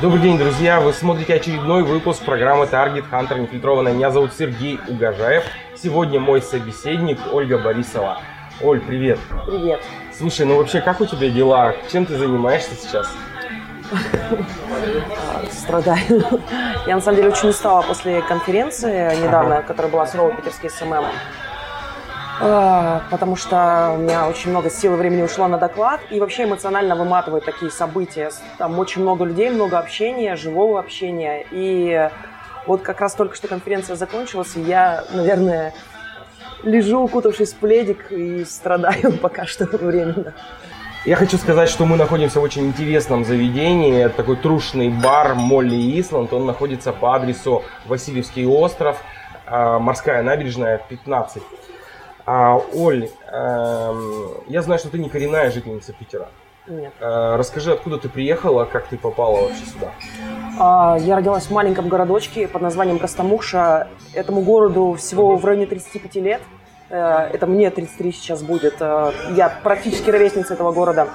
Добрый день, друзья! Вы смотрите очередной выпуск программы Target Hunter Нефильтрованная. Меня зовут Сергей Угожаев. Сегодня мой собеседник Ольга Борисова. Оль, привет! Привет! Слушай, ну вообще, как у тебя дела? Чем ты занимаешься сейчас? Страдаю. Я на самом деле очень устала после конференции недавно, которая была суровый питерский SMM. А, потому что у меня очень много сил и времени ушло на доклад, и вообще эмоционально выматывают такие события. Там очень много людей, много общения, живого общения, и вот как раз только что конференция закончилась, и я, наверное, лежу, укутавшись в пледик, и страдаю пока что временно. Я хочу сказать, что мы находимся в очень интересном заведении. Это такой трушный бар Молли Исланд. Он находится по адресу Васильевский остров, а, морская набережная 15. А, Оль, э, я знаю, что ты не коренная жительница Питера. Нет. Э, расскажи, откуда ты приехала, как ты попала вообще сюда? А, я родилась в маленьком городочке под названием Костомукша. Этому городу всего в районе 35 лет. Э, это мне 33 сейчас будет. Э, я практически ровесница этого города.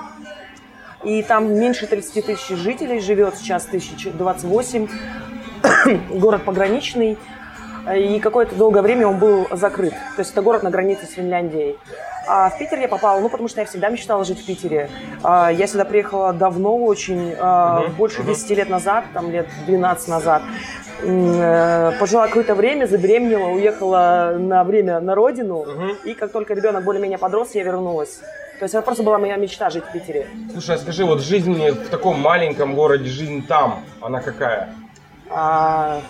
И там меньше 30 тысяч жителей живет, сейчас 1028. Город пограничный и какое-то долгое время он был закрыт. То есть это город на границе с Финляндией. А в Питер я попала, ну, потому что я всегда мечтала жить в Питере. А, я сюда приехала давно, очень, uh-huh. больше uh 10 лет назад, там лет 12 назад. Э, пожила какое-то время, забеременела, уехала на время на родину. uh И как только ребенок более-менее подрос, я вернулась. То есть это просто была моя мечта жить в Питере. Слушай, а скажи, вот жизнь в таком маленьком городе, жизнь там, она какая? А,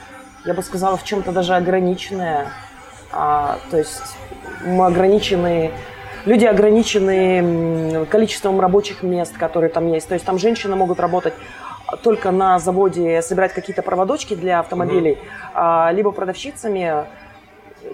я бы сказала, в чем-то даже ограниченная. А, то есть мы ограничены, люди ограничены количеством рабочих мест, которые там есть. То есть там женщины могут работать только на заводе, собирать какие-то проводочки для автомобилей, угу. а, либо продавщицами,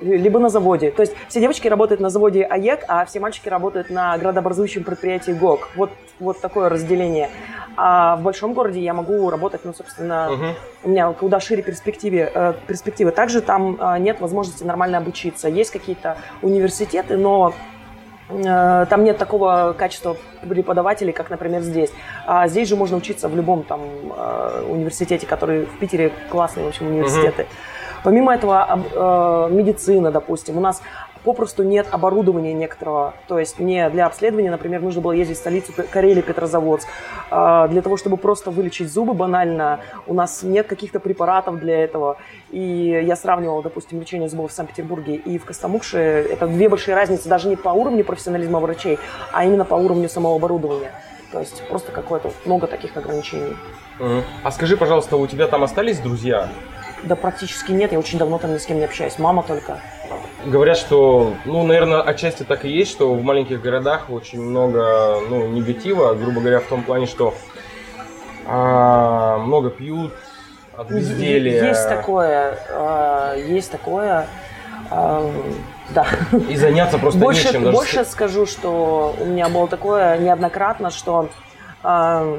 либо на заводе. То есть все девочки работают на заводе АЕК, а все мальчики работают на градообразующем предприятии ГОК. Вот, вот такое разделение. А в большом городе я могу работать, ну, собственно, угу. у меня куда шире перспективы. Э, перспективы. Также там э, нет возможности нормально обучиться. Есть какие-то университеты, но э, там нет такого качества преподавателей, как, например, здесь. А здесь же можно учиться в любом там э, университете, который в Питере классные, в общем, университеты. Угу. Помимо этого, медицина, допустим, у нас попросту нет оборудования некоторого. То есть мне для обследования, например, нужно было ездить в столицу Карелии, Петрозаводск. Э, для того, чтобы просто вылечить зубы банально, у нас нет каких-то препаратов для этого. И я сравнивала, допустим, лечение зубов в Санкт-Петербурге и в Костомукше. Это две большие разницы, даже не по уровню профессионализма врачей, а именно по уровню самого оборудования. То есть просто какое-то много таких ограничений. А скажи, пожалуйста, у тебя там остались друзья? Да практически нет, я очень давно там ни с кем не общаюсь, мама только. Говорят, что, ну, наверное, отчасти так и есть, что в маленьких городах очень много, ну, негатива, грубо говоря, в том плане, что а, много пьют от безделия. Есть такое, а, есть такое, а, да. И заняться просто больше, нечем. Даже... Больше скажу, что у меня было такое неоднократно, что а,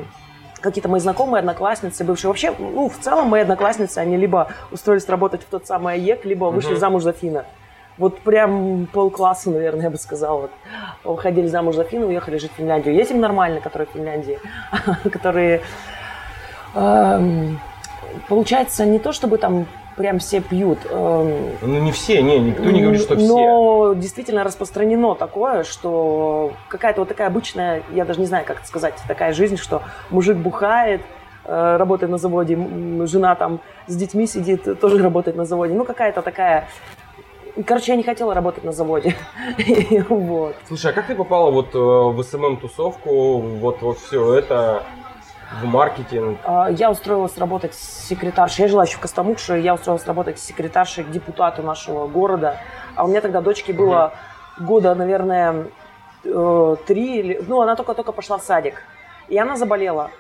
какие-то мои знакомые, одноклассницы, бывшие. Вообще, ну, в целом мои одноклассницы, они либо устроились работать в тот самый АЕК, либо вышли uh-huh. замуж за Фина. Вот прям полкласса, наверное, я бы сказала. Вот. Уходили замуж за Фина, уехали жить в Финляндию. Есть им нормально, которые в Финляндии, которые... Эм, получается, не то чтобы там прям все пьют. Эм, ну, не все, не, никто не говорит, что все. Но действительно распространено такое, что какая-то вот такая обычная, я даже не знаю, как это сказать, такая жизнь, что мужик бухает, э, работает на заводе, жена там с детьми сидит, тоже работает на заводе. Ну, какая-то такая Короче, я не хотела работать на заводе. вот. Слушай, а как ты попала вот э, в СММ-тусовку, вот во все это? в маркетинг? А, я устроилась работать секретаршей. Я жила еще в Костомукше. Я устроилась работать секретаршей к депутату нашего города. А у меня тогда дочке было угу. года, наверное, э, три. Ну, она только-только пошла в садик. И она заболела.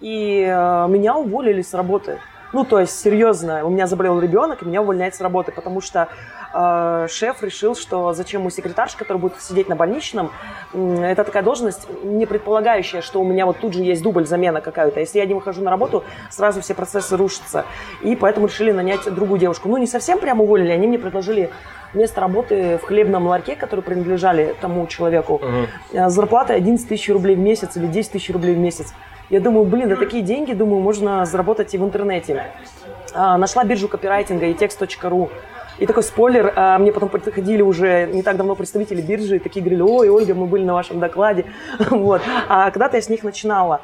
И э, меня уволили с работы. Ну, то есть, серьезно, у меня заболел ребенок, и меня увольняют с работы, потому что э, шеф решил, что зачем ему секретарша, который будет сидеть на больничном, э, это такая должность, не предполагающая, что у меня вот тут же есть дубль, замена какая-то. Если я не выхожу на работу, сразу все процессы рушатся. И поэтому решили нанять другую девушку. Ну, не совсем прямо уволили, они мне предложили место работы в хлебном ларьке, который принадлежали тому человеку. Угу. Зарплата 11 тысяч рублей в месяц или 10 тысяч рублей в месяц. Я думаю, блин, да такие деньги, думаю, можно заработать и в интернете. А, нашла биржу копирайтинга и текст.ру. И такой спойлер, а, мне потом приходили уже не так давно представители биржи, и такие говорили, ой, Ольга, мы были на вашем докладе. вот. А когда-то я с них начинала.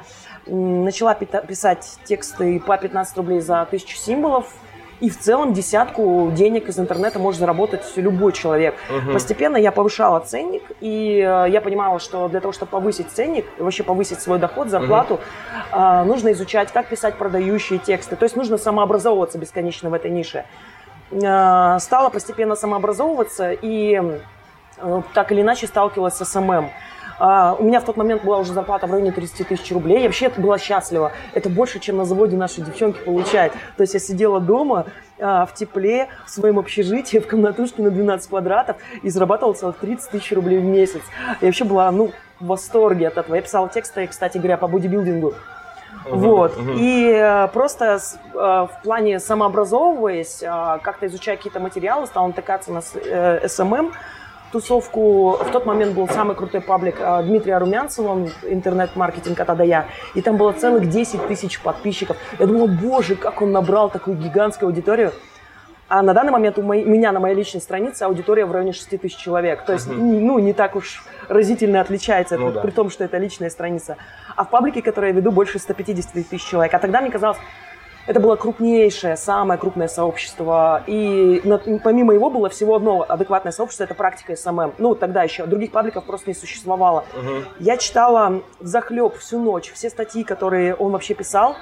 Начала писать тексты по 15 рублей за тысячу символов, и в целом десятку денег из интернета может заработать любой человек. Угу. Постепенно я повышала ценник, и э, я понимала, что для того, чтобы повысить ценник, вообще повысить свой доход, зарплату, угу. нужно изучать, как писать продающие тексты. То есть нужно самообразовываться бесконечно в этой нише. Э, стала постепенно самообразовываться и так или иначе сталкивалась с SMM. А, у меня в тот момент была уже зарплата в районе 30 тысяч рублей. Я вообще была счастлива. Это больше, чем на заводе наши девчонки получают. То есть я сидела дома а, в тепле, в своем общежитии, в комнатушке на 12 квадратов и зарабатывала целых 30 тысяч рублей в месяц. Я вообще была, ну, в восторге от этого. Я писала тексты, кстати говоря, по бодибилдингу. Uh-huh, вот. Uh-huh. И э, просто э, в плане самообразовываясь, э, как-то изучая какие-то материалы, стала натыкаться на э, SMM, тусовку. В тот момент был самый крутой паблик а, Дмитрия Румянцева, он интернет-маркетинг от Адая. И там было целых 10 тысяч подписчиков. Я думала, боже, как он набрал такую гигантскую аудиторию. А на данный момент у, моей, у меня на моей личной странице аудитория в районе 6 тысяч человек. То есть, uh-huh. ну, не так уж разительно отличается, ну, это, да. при том, что это личная страница. А в паблике, который я веду, больше 150 тысяч человек. А тогда мне казалось, это было крупнейшее, самое крупное сообщество. И помимо его было всего одно адекватное сообщество, это практика SMM. Ну, тогда еще других пабликов просто не существовало. Угу. Я читала взахлеб всю ночь все статьи, которые он вообще писал.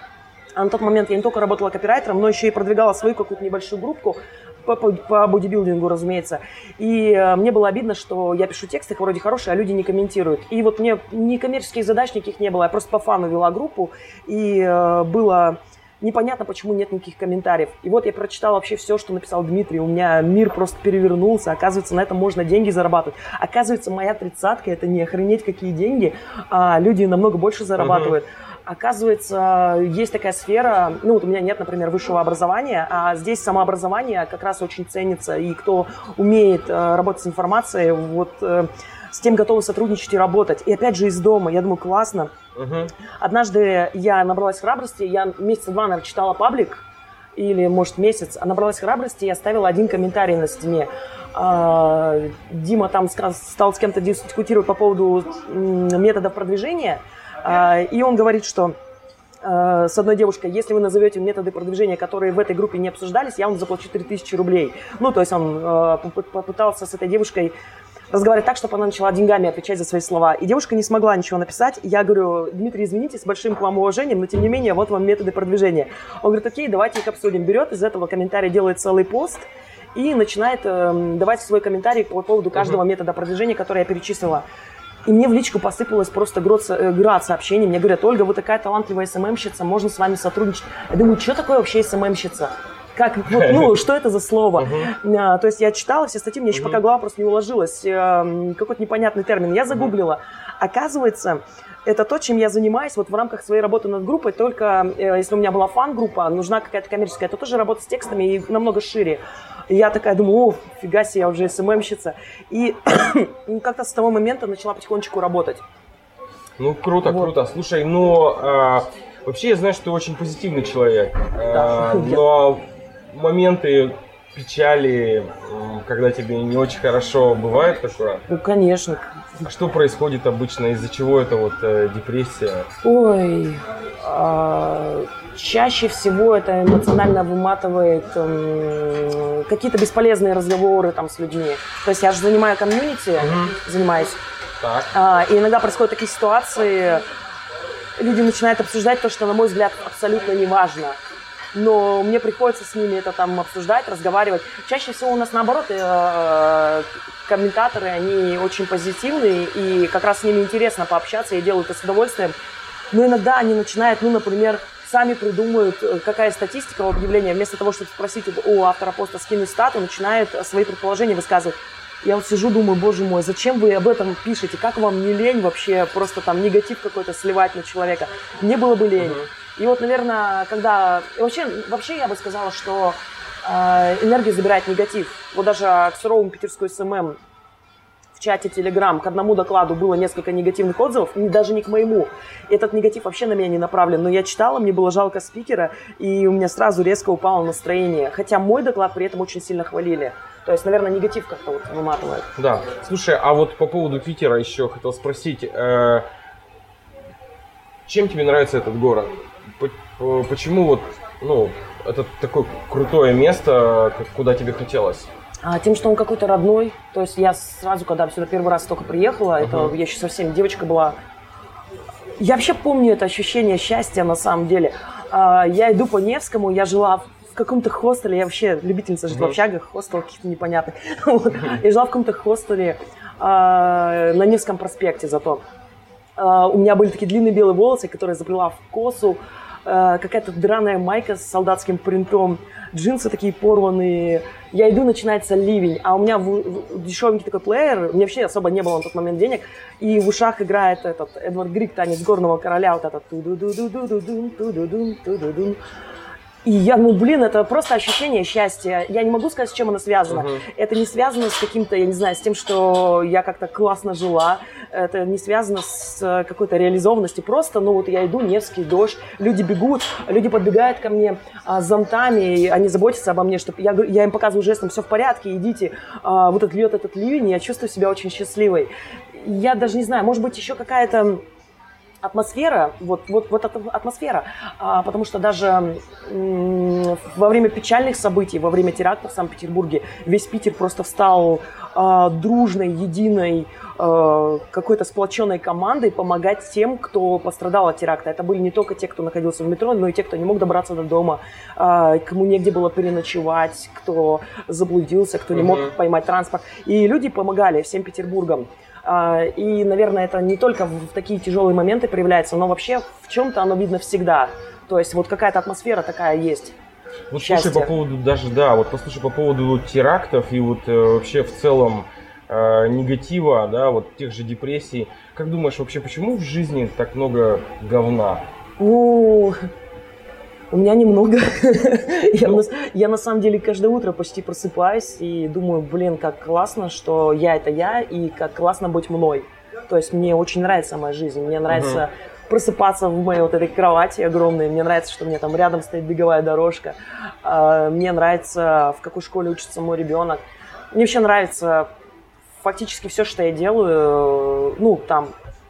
А на тот момент я не только работала копирайтером, но еще и продвигала свою какую-то небольшую группку по, по, по бодибилдингу, разумеется. И э, мне было обидно, что я пишу тексты, вроде хорошие, а люди не комментируют. И вот мне ни коммерческих задач никаких не было, я просто по фану вела группу, и э, было непонятно, почему нет никаких комментариев. И вот я прочитал вообще все, что написал Дмитрий. У меня мир просто перевернулся. Оказывается, на этом можно деньги зарабатывать. Оказывается, моя тридцатка – это не охренеть какие деньги, а люди намного больше зарабатывают. Uh-huh. Оказывается, есть такая сфера, ну вот у меня нет, например, высшего образования, а здесь самообразование как раз очень ценится, и кто умеет э, работать с информацией, вот э, с тем готовы сотрудничать и работать. И опять же из дома, я думаю, классно, Угу. Однажды я набралась храбрости, я месяца два, наверное, читала паблик, или, может, месяц, а набралась храбрости и оставила один комментарий на стене. А, Дима там стал с кем-то дискутировать по поводу методов продвижения, а, и он говорит, что а, с одной девушкой, если вы назовете методы продвижения, которые в этой группе не обсуждались, я вам заплачу 3000 рублей. Ну, то есть он попытался с этой девушкой разговаривать так, чтобы она начала деньгами отвечать за свои слова. И девушка не смогла ничего написать. Я говорю, Дмитрий, извините, с большим к вам уважением, но тем не менее, вот вам методы продвижения. Он говорит, окей, давайте их обсудим. Берет из этого комментария, делает целый пост и начинает э, давать свой комментарий по поводу каждого uh-huh. метода продвижения, который я перечислила. И мне в личку посыпалась просто град, э, град сообщений. Мне говорят, Ольга, вы такая талантливая СММщица, можно с вами сотрудничать. Я думаю, что такое вообще СММщица? Как, вот, ну, что это за слово? Uh-huh. То есть я читала все статьи, мне еще uh-huh. пока голова просто не уложилась, эм, какой-то непонятный термин. Я загуглила. Uh-huh. Оказывается, это то, чем я занимаюсь вот в рамках своей работы над группой, только э, если у меня была фан-группа, нужна какая-то коммерческая, то тоже работа с текстами и намного шире. И я такая думаю, о, фига себе, я уже СММщица. И как-то с того момента начала потихонечку работать. Ну, круто, вот. круто. Слушай, ну, э, вообще я знаю, что ты очень позитивный человек. Э, но моменты печали, когда тебе не очень хорошо, бывает такое? Ну, конечно. А что происходит обычно? Из-за чего это вот э, депрессия? Ой, а, чаще всего это эмоционально выматывает э, какие-то бесполезные разговоры там с людьми. То есть я же занимаю комьюнити, угу. занимаюсь. Так. А, и иногда происходят такие ситуации, люди начинают обсуждать то, что, на мой взгляд, абсолютно не важно но мне приходится с ними это там обсуждать, разговаривать. Чаще всего у нас наоборот э, комментаторы, они очень позитивные, и как раз с ними интересно пообщаться, и делают это с удовольствием. Но иногда они начинают, ну, например, сами придумают, э, какая статистика у объявления, вместо того, чтобы спросить у автора поста скинуть стату, начинает свои предположения высказывать. Я вот сижу, думаю, боже мой, зачем вы об этом пишете? Как вам не лень вообще просто там негатив какой-то сливать на человека? Мне было бы лень. И вот, наверное, когда... Вообще, вообще я бы сказала, что э, энергию забирает негатив. Вот даже к суровому питерскому SMM в чате Telegram к одному докладу было несколько негативных отзывов, даже не к моему. Этот негатив вообще на меня не направлен, но я читала, мне было жалко спикера, и у меня сразу резко упало настроение. Хотя мой доклад при этом очень сильно хвалили. То есть, наверное, негатив как-то вот выматывает. Да. Слушай, а вот по поводу Питера еще хотел спросить. Э, чем тебе нравится этот город? Почему вот, ну, это такое крутое место, куда тебе хотелось? А, тем, что он какой-то родной. То есть я сразу, когда сюда первый раз только приехала, uh-huh. это я еще совсем девочка была. Я вообще помню это ощущение счастья на самом деле. А, я иду по Невскому, я жила в каком-то хостеле, я вообще любительница жить uh-huh. в общагах, хостел каких-то непонятных. вот. Я жила в каком-то хостеле а, на Невском проспекте зато. А, у меня были такие длинные белые волосы, которые заплела в косу, какая-то драная майка с солдатским принтом, джинсы такие порванные. Я иду, начинается ливень, а у меня в, в, дешевенький такой плеер, у меня вообще особо не было на тот момент денег, и в ушах играет этот Эдвард Грик, танец горного короля, вот этот ту ду ду ду ду ду ду ду ду ду ду ду и я, ну, блин, это просто ощущение счастья. Я не могу сказать, с чем оно связано. Uh-huh. Это не связано с каким-то, я не знаю, с тем, что я как-то классно жила. Это не связано с какой-то реализованностью. Просто, ну, вот я иду, Невский, дождь, люди бегут, люди подбегают ко мне а, с зонтами, и они заботятся обо мне, чтобы я, я им показываю жестом, все в порядке, идите. А, вот этот льет этот ливень, я чувствую себя очень счастливой. Я даже не знаю, может быть, еще какая-то атмосфера, вот, вот, вот эта атмосфера, а, потому что даже м- во время печальных событий, во время терактов в Санкт-Петербурге, весь Питер просто встал а, дружной, единой, а, какой-то сплоченной командой помогать тем, кто пострадал от теракта. Это были не только те, кто находился в метро, но и те, кто не мог добраться до дома, а, кому негде было переночевать, кто заблудился, кто не мог поймать транспорт. И люди помогали всем Петербургам. А, и, наверное, это не только в такие тяжелые моменты проявляется, но вообще в чем-то оно видно всегда. То есть вот какая-то атмосфера такая есть. Вот Счастье. слушай по поводу даже, да, вот послушай по поводу терактов и вот э, вообще в целом э, негатива, да, вот тех же депрессий. Как думаешь, вообще почему в жизни так много говна? Ну, у меня немного. я, на, я на самом деле каждое утро почти просыпаюсь и думаю, блин, как классно, что я это я, и как классно быть мной. То есть мне очень нравится моя жизнь, мне нравится uh-huh. просыпаться в моей вот этой кровати огромной, мне нравится, что у меня там рядом стоит беговая дорожка, uh, мне нравится, в какой школе учится мой ребенок. Мне вообще нравится фактически все, что я делаю, ну, там,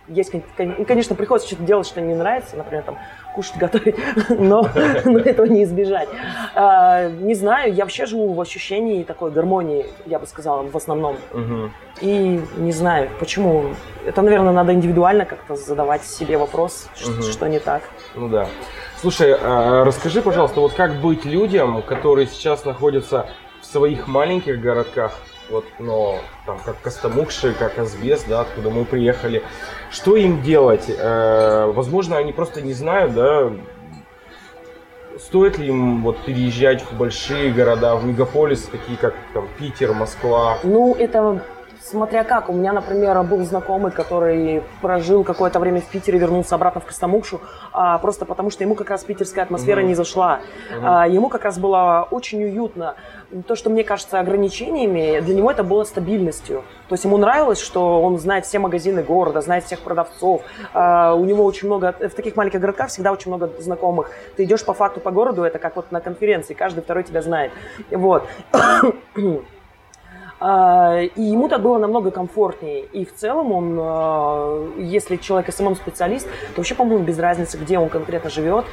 есть, конечно, приходится что-то делать, что не нравится, например, там, кушать, готовить, но, но этого не избежать. А, не знаю, я вообще живу в ощущении такой гармонии, я бы сказала, в основном. Угу. И не знаю, почему. Это, наверное, надо индивидуально как-то задавать себе вопрос, угу. что, что не так. Ну да. Слушай, а, расскажи, пожалуйста, вот как быть людям, которые сейчас находятся в своих маленьких городках, вот, но там как Костомукши, как Асбест, да, откуда мы приехали. Что им делать? Э, возможно, они просто не знают, да, стоит ли им вот переезжать в большие города, в мегаполисы, такие как там Питер, Москва? Ну, это Смотря как. У меня, например, был знакомый, который прожил какое-то время в Питере, вернулся обратно в Костомукшу, а, просто потому что ему как раз питерская атмосфера mm-hmm. не зашла. Mm-hmm. А, ему как раз было очень уютно. То, что мне кажется ограничениями, для него это было стабильностью. То есть ему нравилось, что он знает все магазины города, знает всех продавцов. А, у него очень много, в таких маленьких городках всегда очень много знакомых. Ты идешь по факту по городу, это как вот на конференции, каждый второй тебя знает. Вот. А, и ему так было намного комфортнее. И в целом он, а, если человек SMM-специалист, то вообще, по-моему, без разницы, где он конкретно живет.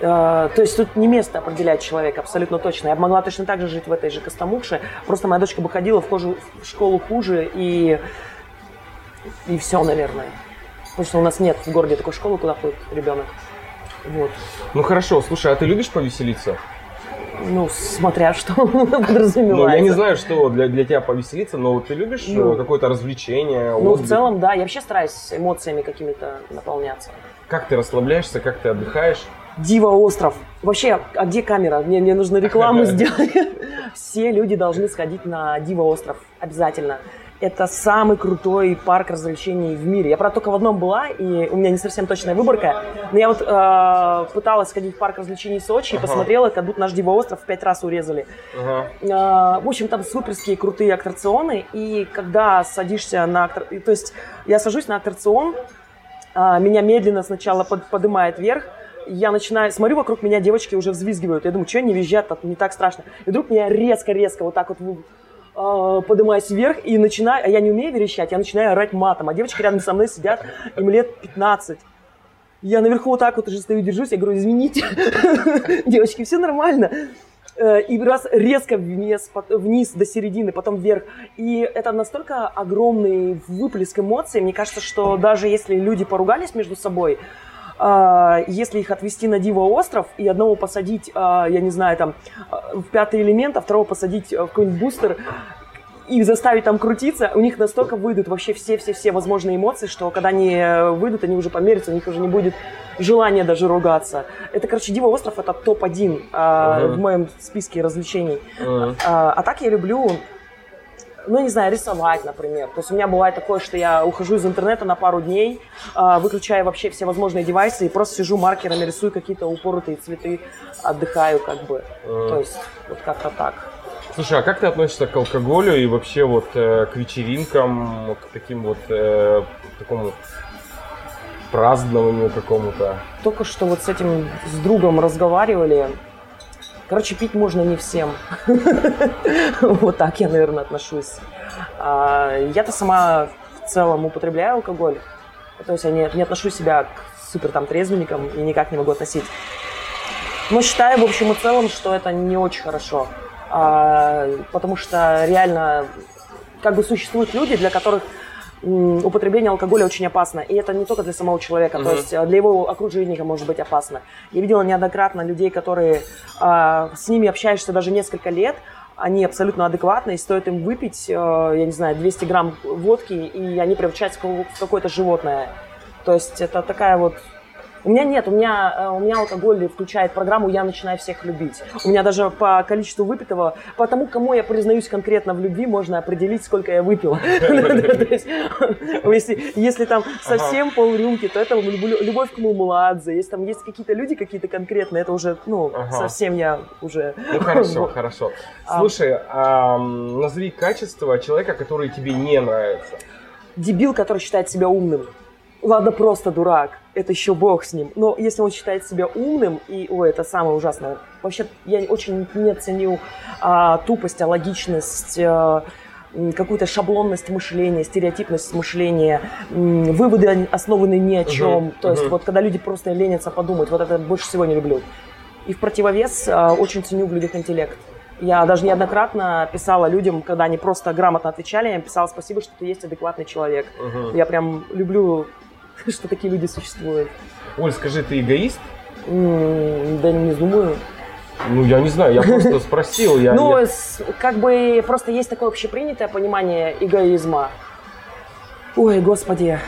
А, то есть тут не место определяет человека, абсолютно точно. Я могла точно так же жить в этой же Костомукше, просто моя дочка бы ходила в, кожу, в школу хуже, и, и все, наверное. Потому что у нас нет в городе такой школы, куда ходит ребенок. Вот. Ну хорошо, слушай, а ты любишь повеселиться? Ну, смотря что подразумевается. Ну, я не знаю, что для, для тебя повеселиться, но ты любишь ну, э, какое-то развлечение? Ну, отдых? в целом, да. Я вообще стараюсь эмоциями какими-то наполняться. Как ты расслабляешься, как ты отдыхаешь? Дива остров. Вообще, а где камера? Мне, мне нужно рекламу сделать. Все люди должны сходить на Дива остров. Обязательно. Это самый крутой парк развлечений в мире. Я, правда, только в одном была, и у меня не совсем точная выборка. Но я вот э, пыталась сходить в парк развлечений Сочи и посмотрела, как будто наш Дива остров в пять раз урезали. Ага. Э, в общем, там суперские крутые аттракционы, и когда садишься на... аттрак- То есть я сажусь на аттракцион, а, меня медленно сначала под, поднимает вверх, я начинаю, смотрю, вокруг меня девочки уже взвизгивают. Я думаю, что они визжат, так не так страшно. И вдруг меня резко-резко вот так вот э, поднимаюсь вверх и начинаю, а я не умею верещать, я начинаю орать матом. А девочки рядом со мной сидят, им лет 15. Я наверху вот так вот уже стою, держусь, я говорю, извините, девочки, все нормально. Э, И раз резко вниз, вниз до середины, потом вверх. И это настолько огромный выплеск эмоций. Мне кажется, что даже если люди поругались между собой, а, если их отвезти на Диво остров и одного посадить, а, я не знаю, там, а, в пятый элемент, а второго посадить а, в какой-нибудь бустер, и заставить там крутиться, у них настолько выйдут вообще все-все-все возможные эмоции, что когда они э, выйдут, они уже померятся, у них уже не будет желания даже ругаться. Это, короче, Диво остров это топ-1 а, Ага. в моем списке развлечений. Ага. А, а так я люблю, ну, не знаю, рисовать, например. То есть у меня бывает такое, что я ухожу из интернета на пару дней, а, выключаю вообще все возможные девайсы и просто сижу маркерами, рисую какие-то упоротые цветы, отдыхаю как бы. Ага. То есть вот как-то так. Слушай, а как ты относишься к алкоголю и вообще вот э, к вечеринкам, к таким вот э, такому празднованию какому-то? Только что вот с этим с другом разговаривали. Короче, пить можно не всем. Вот так я, наверное, отношусь. А, Я-то сама в целом употребляю алкоголь. То есть я не, отношу себя к супер там трезвенникам и никак не могу относить. Но считаю, в общем и целом, что это не очень хорошо. А, Потому что реально как бы существуют люди, для которых употребление алкоголя очень опасно. И это не только для самого человека, то Мгм. есть э, для его окружения может быть опасно. Я видела неоднократно людей, которые а, с ними общаешься даже несколько лет, они абсолютно адекватны, и стоит им выпить, э, я не знаю, 200 грамм водки, и они превращаются в какое-то животное. То есть это такая вот... У меня нет, у меня, э, у меня алкоголь включает программу «Я начинаю всех любить». У меня даже по количеству выпитого, по тому, кому я признаюсь конкретно в любви, можно определить, сколько я выпила. Если там совсем полрюмки, то это любовь к Мумладзе. Если там есть какие-то люди какие-то конкретные, это уже, ну, совсем я уже... Ну хорошо, хорошо. А. Слушай, назови качество человека, который тебе не нравится. дебил, который считает себя умным. Ладно, просто дурак. Это еще бог с ним. Но если он считает себя умным, и, ой, это самое ужасное. Вообще, я очень не ценю а, тупость, а логичность, а, какую-то шаблонность мышления, стереотипность мышления, м, выводы они основаны ни о чем. Мгм, То есть, мгм. вот когда люди просто ленятся подумать, вот это больше всего не люблю. И в противовес а, очень ценю в людях интеллект. Я даже неоднократно писала людям, когда они просто грамотно отвечали, я им писала спасибо, что ты есть адекватный человек. Мгм. Я прям люблю, что такие люди существуют. Оль, скажи, ты эгоист? Да не думаю. Ну, я не знаю, я просто спросил. Я, ну, я- как бы просто есть такое общепринятое понимание эгоизма. Ой, господи.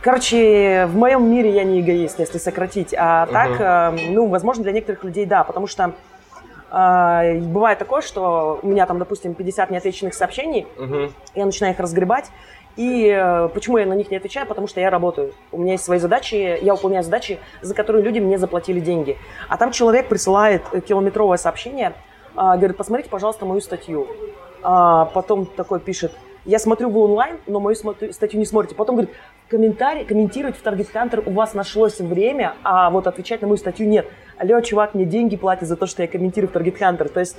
Короче, в моем мире я не эгоист, если сократить. А так, э, ну, возможно, для некоторых людей да, потому что э, бывает такое, что у меня там, допустим, 50 неотвеченных сообщений, Мгм. я начинаю их разгребать. И э, почему я на них не отвечаю? Потому что я работаю. У меня есть свои задачи, я выполняю задачи, за которые люди мне заплатили деньги. А там человек присылает э, километровое сообщение, а, говорит, посмотрите, пожалуйста, мою статью. А, потом такой пишет, я смотрю, вы онлайн, но мою статью не смотрите. Потом говорит, комментарий, комментировать в Target Hunter у вас нашлось время, а вот отвечать на мою статью нет. Алло, чувак, мне деньги платят за то, что я комментирую в Target Hunter. То есть,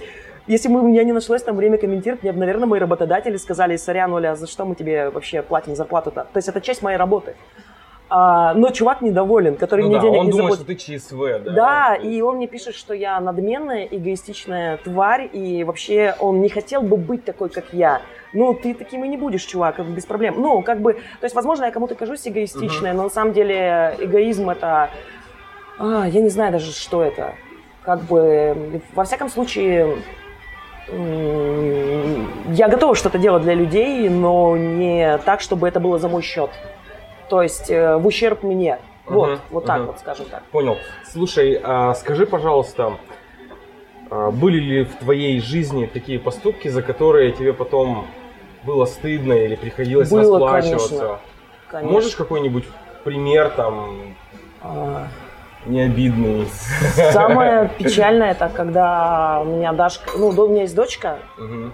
если бы у меня не нашлось там время комментировать, мне бы, наверное, мои работодатели сказали, сорян, Оля, за что мы тебе вообще платим зарплату-то? То есть, это часть моей работы. А, но чувак недоволен, который Ну мне да, денег он не думает, что ты ЧСВ, да? Да, и он мне пишет, что я надменная, эгоистичная тварь, и вообще он не хотел бы быть такой, как я. Ну, ты таким и не будешь, чувак, без проблем. Ну, как бы, то есть, возможно, я кому-то кажусь эгоистичной, но на самом деле эгоизм это, а, я не знаю даже, что это. Как бы, во всяком случае, я готова что-то делать для людей, но не так, чтобы это было за мой счет. То есть, э, в ущерб мне. Вот, Мгм, вот так мгм. вот, скажем так. Понял. Слушай, а скажи, пожалуйста, а были ли в твоей жизни такие поступки, за которые тебе потом было стыдно или приходилось Было, расплачиваться? конечно. Конечно. Можешь какой-нибудь пример там А, необидный? Самое печальное, это когда у меня Дашка, ну, у меня есть дочка,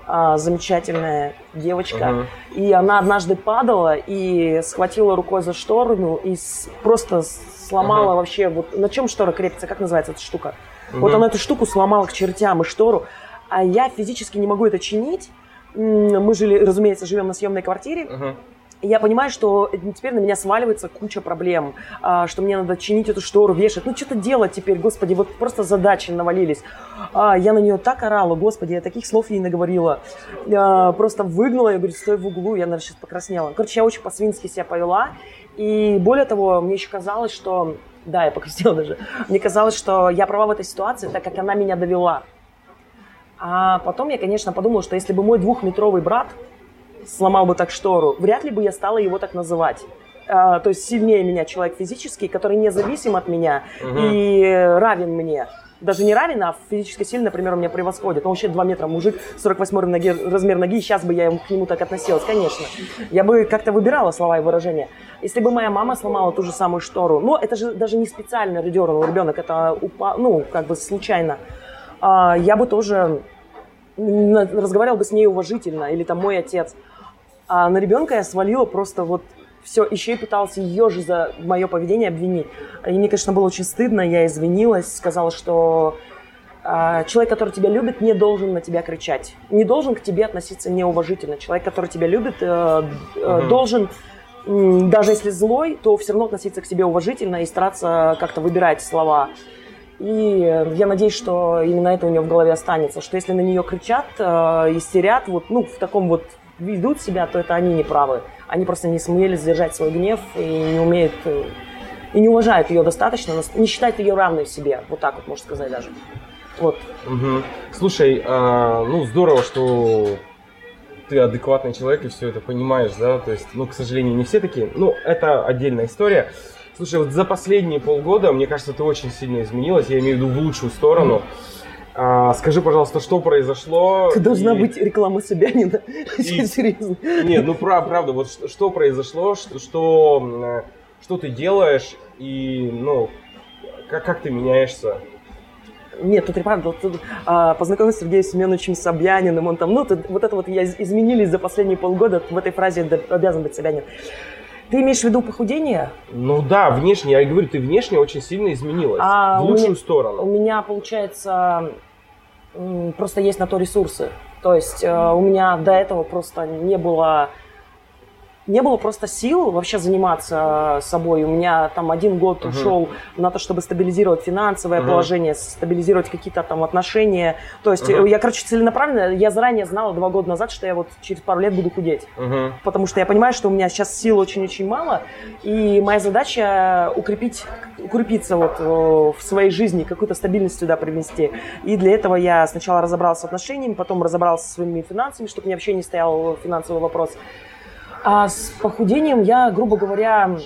а, замечательная девочка, Мгм. и она однажды падала и схватила рукой за штору и с- просто сломала Ага. вообще, вот на чем штора крепится, как называется эта штука? Вот Мгм. она эту штуку сломала к чертям и штору, а я физически не могу это чинить. Мы жили, разумеется, живем на съемной квартире, Мгм. Я понимаю, что теперь на меня сваливается куча проблем, а, что мне надо чинить эту штору, вешать. Ну, что-то делать теперь, господи, вот просто задачи навалились. А, я на нее так орала, господи, я таких слов ей наговорила. Я просто выгнала, я говорю, стой в углу, я, наверное, сейчас покраснела. Короче, я очень по-свински себя повела. И более того, мне еще казалось, что... Да, я покраснела даже. Мне казалось, что я права в этой ситуации, так как она меня довела. А потом я, конечно, подумала, что если бы мой двухметровый брат сломал бы так штору, вряд ли бы я стала его так называть. А, то есть сильнее меня человек физический, который независим от меня Мгм. и равен мне. Даже не равен, а физически сильно, например, он меня превосходит. Он вообще 2 метра мужик, 48 ноги, размер ноги, сейчас бы я к нему так относилась, конечно. Я бы как-то выбирала слова и выражения. Если бы моя мама сломала ту же самую штору, ну, это же даже не специально дернул ребенок, это упа, ну, как бы случайно. А, я бы тоже разговаривала бы с ней уважительно, или там мой отец. А на ребенка я свалила просто вот все, еще и пыталась ее же за мое поведение обвинить. И мне, конечно, было очень стыдно, я извинилась, сказала, что а, человек, который тебя любит, не должен на тебя кричать, не должен к тебе относиться неуважительно. Человек, который тебя любит, э, э, должен, даже если злой, то все равно относиться к себе уважительно и стараться как-то выбирать слова. И э, я надеюсь, что именно это у нее в голове останется, что если на нее кричат, э, истерят, вот, ну, в таком вот ведут себя, то это они не правы. Они просто не сумели сдержать свой гнев и не умеют, э, и не уважают ее достаточно, не считают ее равной себе, вот так вот, можно сказать даже. Вот. Мгм. Слушай, а, ну здорово, что ты адекватный человек и все это понимаешь, да, то есть, ну, к сожалению, не все такие, ну, это отдельная история. Слушай, вот за последние полгода, мне кажется, ты очень сильно изменилась, я имею в виду в лучшую сторону. А, скажи, пожалуйста, что произошло? Должна и- быть реклама Собянина. И- Серьезно. Нет, ну прав- правда, вот что, что произошло, что, что, э, что ты делаешь и, ну, как, как ты меняешься? Нет, тут правда, тут, а, познакомился с Сергеем Семеновичем Собяниным, он там, ну, тут- вот это вот я из- изменились за последние полгода, в этой фразе обязан быть Собянин. Ты имеешь в виду похудение? Ну да, внешне, я и говорю, ты внешне очень сильно изменилась. А, в лучшую меня- сторону. У меня, получается, просто есть на то ресурсы. То есть э, у меня до этого просто не было не было просто сил вообще заниматься собой. У меня там один год Мгм. ушел на то, чтобы стабилизировать финансовое Мгм. положение, стабилизировать какие-то там отношения. То есть э, я, короче, целенаправленно, я заранее знала два года назад, что я вот через пару лет буду худеть. Мгм. Потому что я понимаю, что у меня сейчас сил очень-очень мало, и моя задача укрепить, укрепиться вот э, в своей жизни, какую-то стабильность сюда привнести. И для этого я сначала разобрался с отношениями, потом разобрался со своими финансами, чтобы мне вообще не стоял финансовый вопрос. А с похудением я, грубо говоря,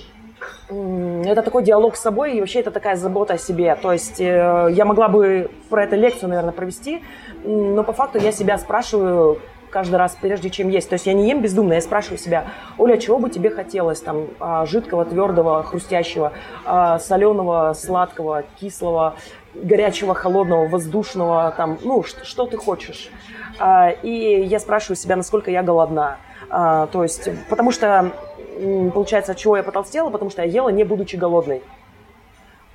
это такой диалог с собой, и вообще это такая забота о себе. То есть э, я могла бы про это лекцию, наверное, провести, но по факту я себя спрашиваю каждый раз, прежде чем есть. То есть я не ем бездумно, я спрашиваю себя, Оля, чего бы тебе хотелось? Там а, жидкого, твердого, хрустящего, а, соленого, сладкого, кислого, горячего, холодного, воздушного, там, ну, ш- что ты хочешь? А, И я спрашиваю себя, насколько я голодна. А, То есть, потому что, получается, от чего я потолстела? Потому что я ела, не будучи голодной.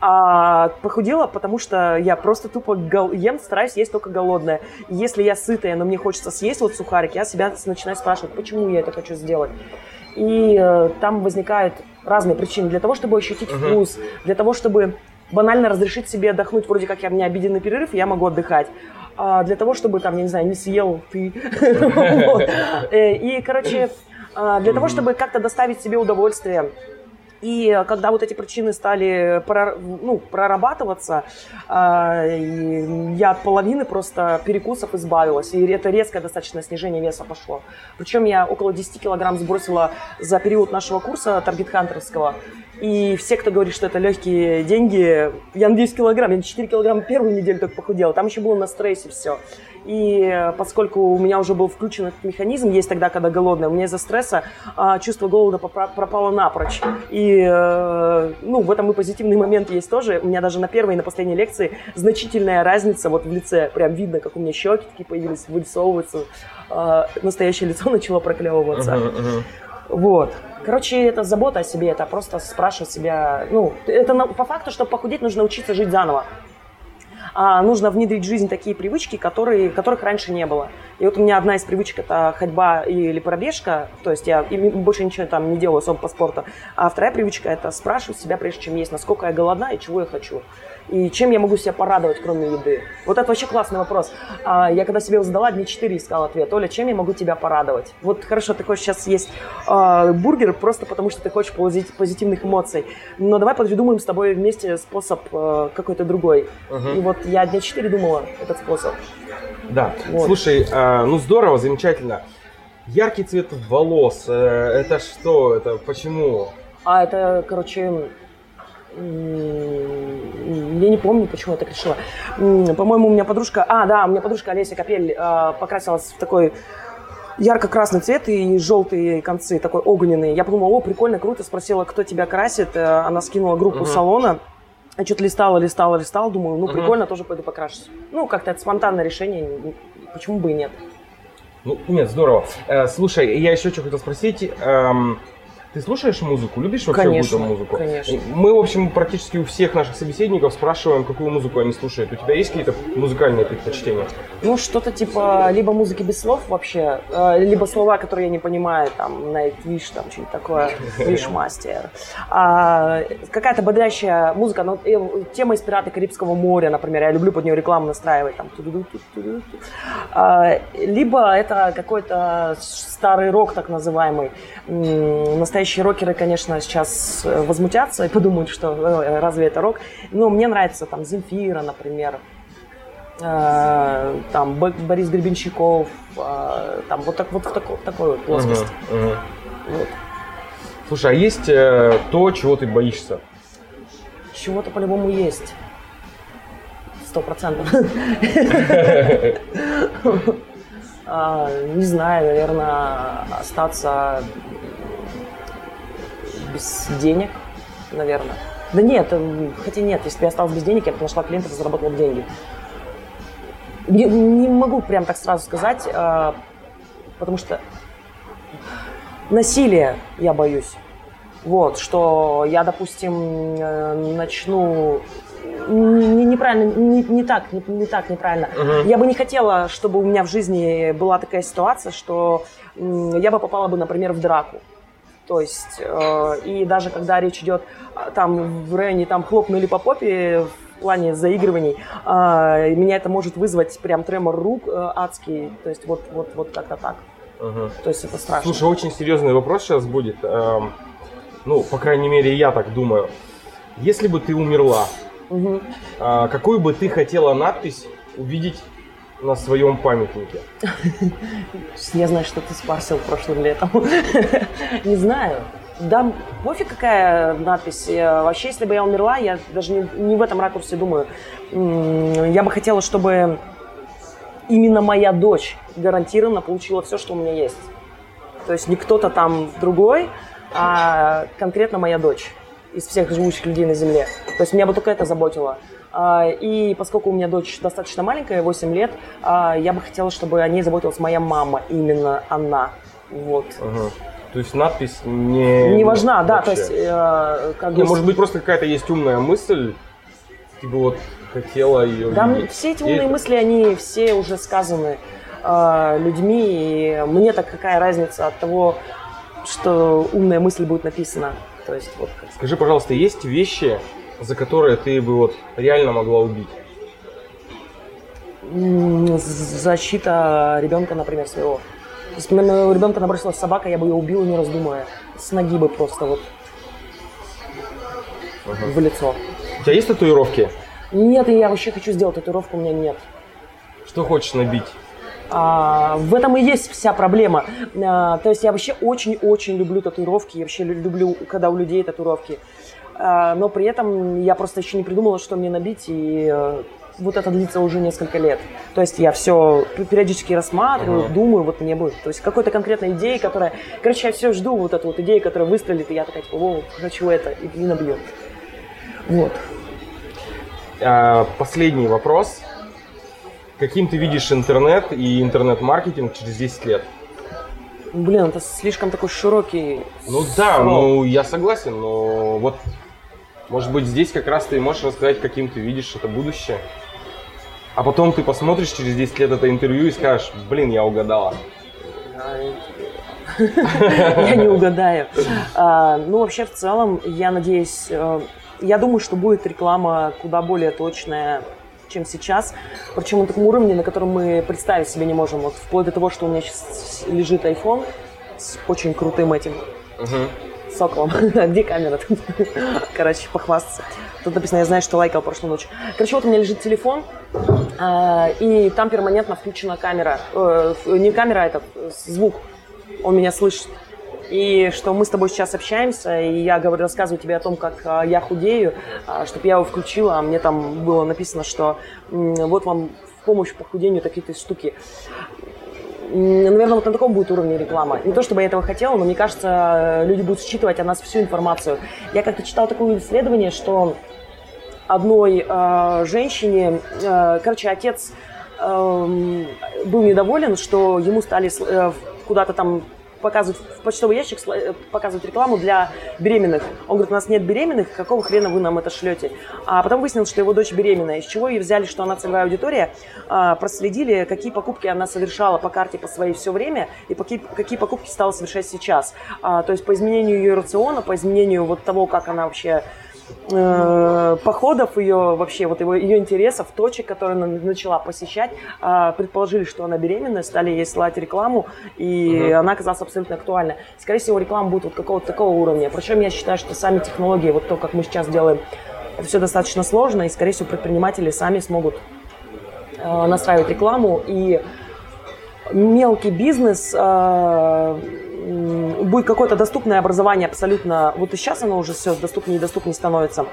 А похудела, потому что я просто тупо гол- ем, стараюсь есть только голодная. И Если я сытая, но мне хочется съесть вот сухарик, я себя начинаю спрашивать, почему я это хочу сделать. И э, там возникают разные причины. Для того, чтобы ощутить Мгм. вкус, для того, чтобы банально разрешить себе отдохнуть, вроде как я, меня обеденный перерыв, и я могу отдыхать. А для того, чтобы там, я не знаю, не съел ты. Э, И, короче, а, для того, чтобы как-то доставить себе удовольствие, И когда вот эти причины стали ну, прорабатываться, а, я от половины просто перекусов избавилась. И это резкое достаточно снижение веса пошло. Причем я около 10 килограмм сбросила за период нашего курса таргет-хантерского. И все, кто говорит, что это легкие деньги, я на 10 килограмм, я на 4 килограмма первую неделю только похудела. Там еще было на стрессе все. И поскольку у меня уже был включен этот механизм, есть тогда, когда голодная, у меня из-за стресса а, чувство голода пропало напрочь. И э, ну, в этом и позитивный момент есть тоже. У меня даже на первой и на последней лекции значительная разница вот в лице. Прям видно, как у меня щеки такие появились, вырисовываются. А, настоящее лицо начало проклевываться. Uh-huh, uh-huh. Вот. Короче, это забота о себе, это просто спрашивать себя. Ну, это по факту, чтобы похудеть, нужно учиться жить заново а нужно внедрить в жизнь такие привычки, которые, которых раньше не было. И вот у меня одна из привычек это ходьба или пробежка, то есть я больше ничего там не делаю особо по спорту. А вторая привычка это спрашивать себя, прежде чем есть, насколько я голодна и чего я хочу. И чем я могу себя порадовать, кроме еды? Вот это вообще классный вопрос. А, я когда себе его задала, дни 4 искал ответ. Оля, чем я могу тебя порадовать? Вот хорошо, ты хочешь сейчас есть а, бургер просто потому, что ты хочешь позитивных эмоций. Но давай придумаем с тобой вместе способ а, какой-то другой. Угу. И вот я дня 4 думала этот способ. Да. Вот. Слушай, а, ну здорово, замечательно. Яркий цвет волос, э, это что? Это почему? А, это, короче, я не помню, почему я так решила. По-моему, у меня подружка... А, да, у меня подружка Олеся Капель а, покрасилась в такой ярко-красный цвет и желтые концы, такой огненный. Я подумала, о, прикольно, круто. Спросила, кто тебя красит. Э, она скинула группу uh-huh. салона. Я что-то листала, листала, листала. Думаю, ну, uh-huh. прикольно, тоже пойду покрашусь. Ну, как-то это спонтанное решение. Почему бы и нет? Ну, нет, здорово. Э, слушай, я еще что хотел спросить. Эм, ты слушаешь музыку? Любишь вообще конечно, музыку? Конечно. Мы, в общем, практически у всех наших собеседников спрашиваем, какую музыку они слушают. У тебя есть какие-то музыкальные предпочтения? Ну, что-то типа либо музыки без слов вообще, э, либо слова, которые я не понимаю, там, Nightwish, там, что-нибудь такое, Wishmaster. А, какая-то бодрящая музыка, ну, тема из «Пираты Карибского моря», например, я люблю под нее рекламу настраивать, там, а, либо это какой-то старый рок, так называемый, настоящий настоящие рокеры, конечно, сейчас э, возмутятся и подумают, что э, разве это рок. Но мне нравится там Земфира, например, э, там Борис Гребенщиков, там вот, так, вот в такой, такой вот плоскости. Uh-huh, uh-huh. Вот. Слушай, а есть э, то, чего ты боишься? Чего-то по-любому есть. Сто процентов. А, не знаю, наверное, остаться без денег, наверное. Да нет, э, хотя нет, если бы я осталась без денег, я бы нашла клиентов и заработала деньги. Не, не могу прям так сразу сказать, э, потому что насилие я боюсь. Вот, что я, допустим, э, начну не, неправильно, не, не так, не, не так, неправильно. Uh-huh. Я бы не хотела, чтобы у меня в жизни была такая ситуация, что я бы попала бы, например, в драку. То есть, э, и даже когда речь идет а, там в районе там хлопнули по попе в плане заигрываний, э, меня это может вызвать прям тремор рук э, адский. То есть, вот, вот, вот как-то так. Угу. То есть, это страшно. Слушай, очень серьезный вопрос сейчас будет. Эм, ну, по крайней мере, я так думаю. Если бы ты умерла, угу. э, какую бы ты хотела надпись увидеть на своем памятнике? Я знаю, что ты спарсил прошлым летом. Не знаю. Да, пофиг какая надпись. Вообще, если бы я умерла, я даже не, не в этом ракурсе думаю. Я бы хотела, чтобы именно моя дочь гарантированно получила все, что у меня есть. То есть не кто-то там другой, а конкретно моя дочь из всех живущих людей на Земле. То есть меня бы только это заботило. А, и поскольку у меня дочь достаточно маленькая, 8 лет, а, я бы хотела, чтобы о ней заботилась моя мама, именно она. Вот. Ага. То есть надпись не... Не важна, да, то есть... Э, как не, бы... Может быть, просто какая-то есть умная мысль, типа вот хотела ее Да, видеть. все эти умные и... мысли, они все уже сказаны э, людьми, и мне так какая разница от того, что умная мысль будет написана. То есть, вот. Скажи, пожалуйста, есть вещи, за которые ты бы вот реально могла убить? Защита ребенка, например, своего. Если бы у ребенка набросилась собака, я бы ее убила, не раздумывая. С ноги бы просто вот. uh-huh. в лицо. У тебя есть татуировки? Нет, я вообще хочу сделать татуировку, у меня нет. Что хочешь набить? А, в этом и есть вся проблема. А, то есть я вообще очень-очень люблю татуировки, я вообще люблю, когда у людей татуировки. А, но при этом я просто еще не придумала, что мне набить, и э, вот это длится уже несколько лет. То есть я все периодически рассматриваю, uh-huh. думаю, вот мне будет. То есть какой-то конкретной идеи, которая... Короче, я все жду вот эту вот идею, которая выстрелит, и я такая, типа, о, хочу это, и, и набью. Вот. А, последний вопрос. Каким ты видишь интернет и интернет-маркетинг через 10 лет? Блин, это слишком такой широкий. Ну да, срок. ну я согласен, но вот может быть здесь как раз ты можешь рассказать, каким ты видишь это будущее. А потом ты посмотришь через 10 лет это интервью и скажешь, блин, я угадала. Я не угадаю. А, ну, вообще, в целом, я надеюсь, э, я думаю, что будет реклама куда более точная, чем сейчас. Причем на таком уровне, на котором мы представить себе не можем. Вот вплоть до того, что у меня сейчас лежит iPhone с очень крутым этим соколом. Где камера тут? Короче, похвастаться. Тут написано, я знаю, что лайкал прошлую ночь. Короче, вот у меня лежит телефон, а, и там перманентно включена камера. Э, не камера, а это звук. Он меня слышит. И что мы с тобой сейчас общаемся, и я говорю, рассказываю тебе о том, как а, я худею, чтобы я его включила, а мне там было написано, что вот вам в помощь похудению такие-то штуки наверное, вот на таком будет уровне реклама. Не то, чтобы я этого хотела, но мне кажется, люди будут считывать о нас всю информацию. Я как-то читала такое исследование, что одной э, женщине, э, короче, отец э, был недоволен, что ему стали э, куда-то там показывать в почтовый ящик, э, показывать рекламу для беременных. Он говорит, у нас нет беременных, какого хрена вы нам это шлете? А потом выяснилось, что его дочь беременная, из чего и взяли, что она целевая аудитория, а, проследили, какие покупки она совершала по карте по своей все время и какие, какие покупки стала совершать сейчас. А, то есть по изменению ее рациона, по изменению вот того, как она вообще э, походов ее вообще вот его ее интересов точек которые она начала посещать э, предположили что она беременная стали ей слать рекламу и угу. она оказалась абсолютно актуальна скорее всего реклама будет вот какого-то такого уровня. Причем я считаю что сами технологии вот то как мы сейчас делаем это все достаточно сложно и скорее всего предприниматели сами смогут э, настраивать рекламу. И мелкий бизнес э, будет какое-то доступное образование абсолютно, вот и сейчас оно уже все доступнее и доступнее становится,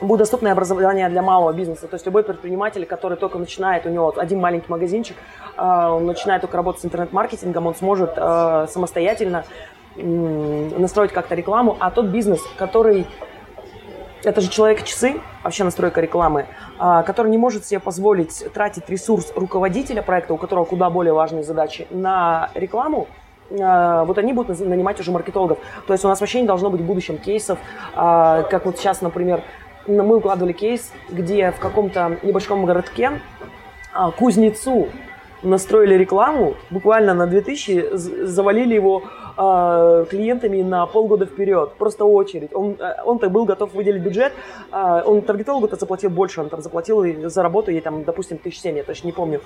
будет доступное образование для малого бизнеса. То есть любой предприниматель, который только начинает, у него один маленький магазинчик, а, он начинает только работать с интернет-маркетингом, он сможет а, самостоятельно настроить как-то рекламу, а тот бизнес, который это же человек-часы, вообще настройка рекламы, а, который не может себе позволить тратить ресурс руководителя проекта, у которого куда более важные задачи, на рекламу, вот они будут нанимать уже маркетологов. То есть у нас вообще не должно быть в будущем кейсов, а, как вот сейчас, например, мы укладывали кейс, где в каком-то небольшом городке а, кузнецу настроили рекламу, буквально на 2000, завалили его клиентами на полгода вперед, просто очередь. Он, он-то был готов выделить бюджет, он таргетологу-то заплатил больше, он там заплатил за работу ей там, допустим, тысяч семь, я точно не помню.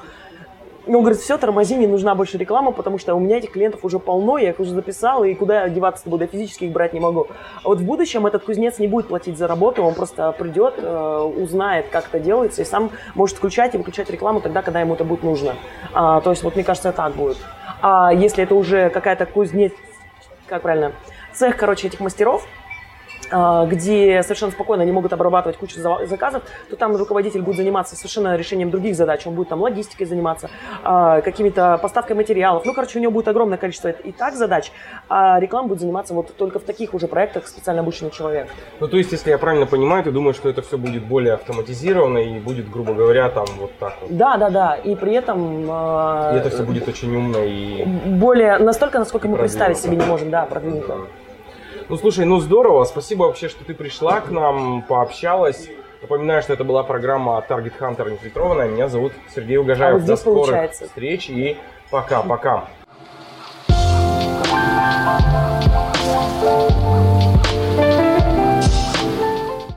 И он говорит, все, тормози, не нужна больше реклама, потому что у меня этих клиентов уже полно, я их уже записал, и куда деваться буду, я физически их брать не могу. А вот в будущем этот кузнец не будет платить за работу, он просто придет, э, узнает, как это делается, и сам может включать и выключать рекламу тогда, когда ему это будет нужно. А, то есть, вот мне кажется, так будет. А если это уже какая-то кузнец, как правильно, цех, короче, этих мастеров, где совершенно спокойно они могут обрабатывать кучу заказов, то там руководитель будет заниматься совершенно решением других задач. Он будет там логистикой заниматься, а, какими-то поставкой материалов. Ну, короче, у него будет огромное количество и так задач, а реклама будет заниматься вот только в таких уже проектах специально обученный человек. Ну, то есть, если я правильно понимаю, ты думаешь, что это все будет более автоматизировано и будет, грубо говоря, там вот так вот? Да, да, да. И при этом... И это все будет очень умно и... Более, настолько, насколько мы представить себе не можем, да, продвинуто. Ну, слушай, ну здорово. Спасибо вообще, что ты пришла к нам, пообщалась. Напоминаю, что это была программа Target Hunter нефильтрованная. Меня зовут Сергей Угожаев. А До скорых получается. встреч и пока-пока. Thank you.